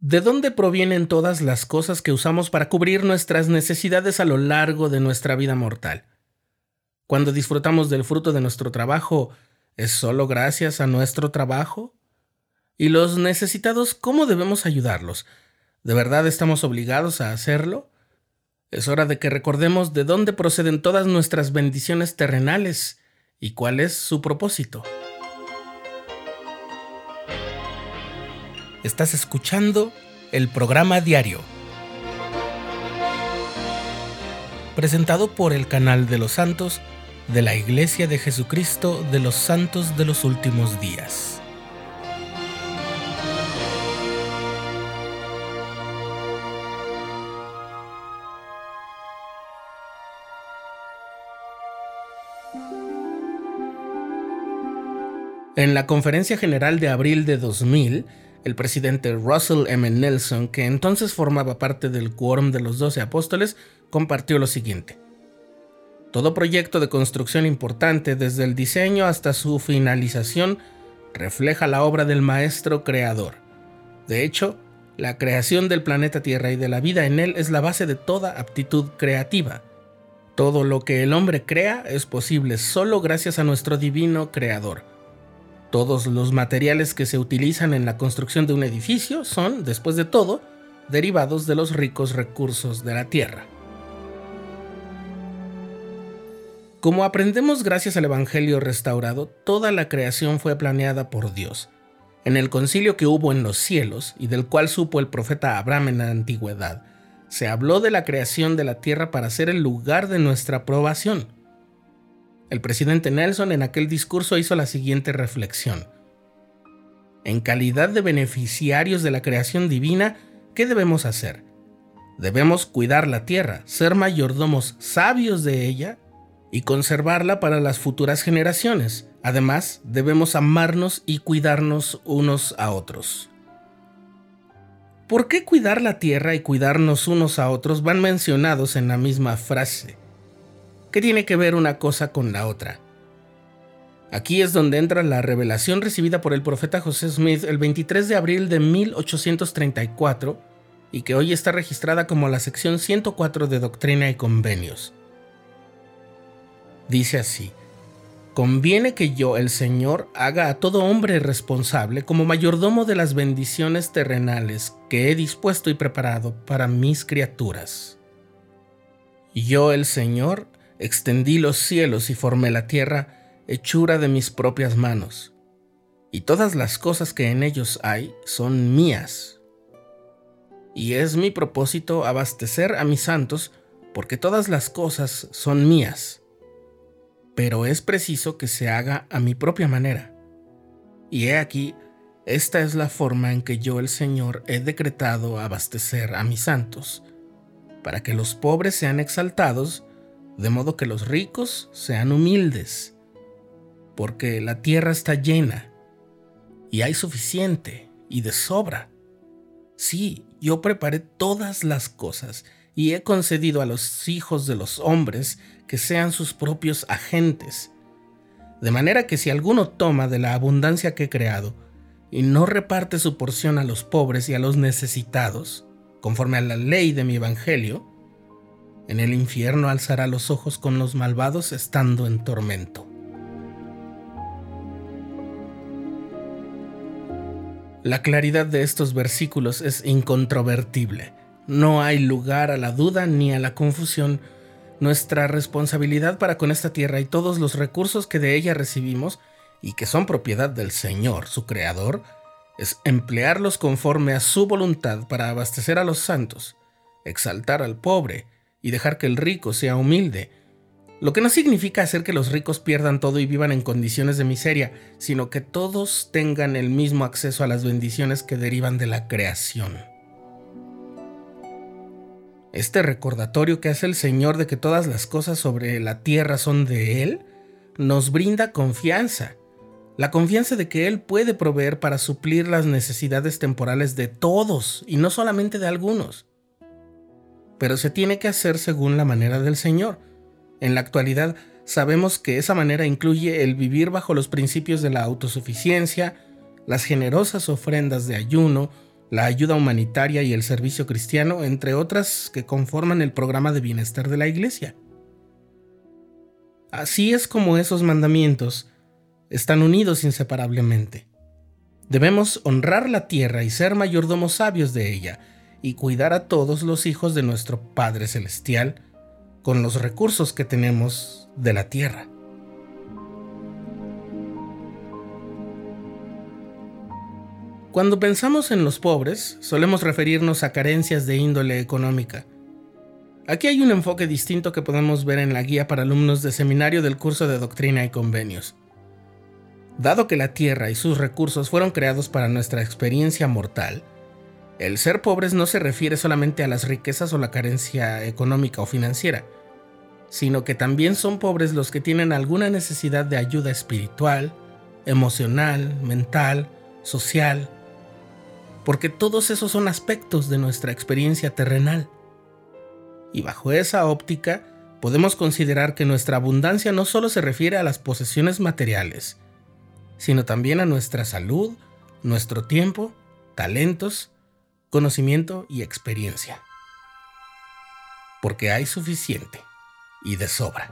¿De dónde provienen todas las cosas que usamos para cubrir nuestras necesidades a lo largo de nuestra vida mortal? Cuando disfrutamos del fruto de nuestro trabajo, ¿es solo gracias a nuestro trabajo? ¿Y los necesitados cómo debemos ayudarlos? ¿De verdad estamos obligados a hacerlo? Es hora de que recordemos de dónde proceden todas nuestras bendiciones terrenales y cuál es su propósito. Estás escuchando el programa diario, presentado por el canal de los santos de la Iglesia de Jesucristo de los Santos de los Últimos Días. En la Conferencia General de abril de 2000, el presidente Russell M. Nelson, que entonces formaba parte del quórum de los doce apóstoles, compartió lo siguiente. Todo proyecto de construcción importante, desde el diseño hasta su finalización, refleja la obra del Maestro Creador. De hecho, la creación del planeta Tierra y de la vida en él es la base de toda aptitud creativa. Todo lo que el hombre crea es posible solo gracias a nuestro divino Creador. Todos los materiales que se utilizan en la construcción de un edificio son, después de todo, derivados de los ricos recursos de la tierra. Como aprendemos gracias al Evangelio restaurado, toda la creación fue planeada por Dios. En el concilio que hubo en los cielos, y del cual supo el profeta Abraham en la antigüedad, se habló de la creación de la tierra para ser el lugar de nuestra aprobación. El presidente Nelson en aquel discurso hizo la siguiente reflexión. En calidad de beneficiarios de la creación divina, ¿qué debemos hacer? Debemos cuidar la tierra, ser mayordomos sabios de ella y conservarla para las futuras generaciones. Además, debemos amarnos y cuidarnos unos a otros. ¿Por qué cuidar la tierra y cuidarnos unos a otros van mencionados en la misma frase? ¿Qué tiene que ver una cosa con la otra? Aquí es donde entra la revelación recibida por el profeta José Smith el 23 de abril de 1834 y que hoy está registrada como la sección 104 de Doctrina y Convenios. Dice así, conviene que yo, el Señor, haga a todo hombre responsable como mayordomo de las bendiciones terrenales que he dispuesto y preparado para mis criaturas. Yo, el Señor, extendí los cielos y formé la tierra, hechura de mis propias manos, y todas las cosas que en ellos hay son mías. Y es mi propósito abastecer a mis santos, porque todas las cosas son mías. Pero es preciso que se haga a mi propia manera. Y he aquí, esta es la forma en que yo el Señor he decretado abastecer a mis santos, para que los pobres sean exaltados de modo que los ricos sean humildes, porque la tierra está llena y hay suficiente y de sobra. Sí, yo preparé todas las cosas y he concedido a los hijos de los hombres que sean sus propios agentes, de manera que si alguno toma de la abundancia que he creado y no reparte su porción a los pobres y a los necesitados, conforme a la ley de mi evangelio, en el infierno alzará los ojos con los malvados estando en tormento. La claridad de estos versículos es incontrovertible. No hay lugar a la duda ni a la confusión. Nuestra responsabilidad para con esta tierra y todos los recursos que de ella recibimos y que son propiedad del Señor, su Creador, es emplearlos conforme a su voluntad para abastecer a los santos, exaltar al pobre, y dejar que el rico sea humilde. Lo que no significa hacer que los ricos pierdan todo y vivan en condiciones de miseria, sino que todos tengan el mismo acceso a las bendiciones que derivan de la creación. Este recordatorio que hace el Señor de que todas las cosas sobre la tierra son de Él, nos brinda confianza, la confianza de que Él puede proveer para suplir las necesidades temporales de todos y no solamente de algunos pero se tiene que hacer según la manera del Señor. En la actualidad sabemos que esa manera incluye el vivir bajo los principios de la autosuficiencia, las generosas ofrendas de ayuno, la ayuda humanitaria y el servicio cristiano, entre otras que conforman el programa de bienestar de la Iglesia. Así es como esos mandamientos están unidos inseparablemente. Debemos honrar la tierra y ser mayordomos sabios de ella, y cuidar a todos los hijos de nuestro Padre Celestial con los recursos que tenemos de la tierra. Cuando pensamos en los pobres, solemos referirnos a carencias de índole económica. Aquí hay un enfoque distinto que podemos ver en la guía para alumnos de seminario del curso de Doctrina y Convenios. Dado que la tierra y sus recursos fueron creados para nuestra experiencia mortal, el ser pobres no se refiere solamente a las riquezas o la carencia económica o financiera, sino que también son pobres los que tienen alguna necesidad de ayuda espiritual, emocional, mental, social, porque todos esos son aspectos de nuestra experiencia terrenal. Y bajo esa óptica, podemos considerar que nuestra abundancia no solo se refiere a las posesiones materiales, sino también a nuestra salud, nuestro tiempo, talentos, conocimiento y experiencia. Porque hay suficiente y de sobra.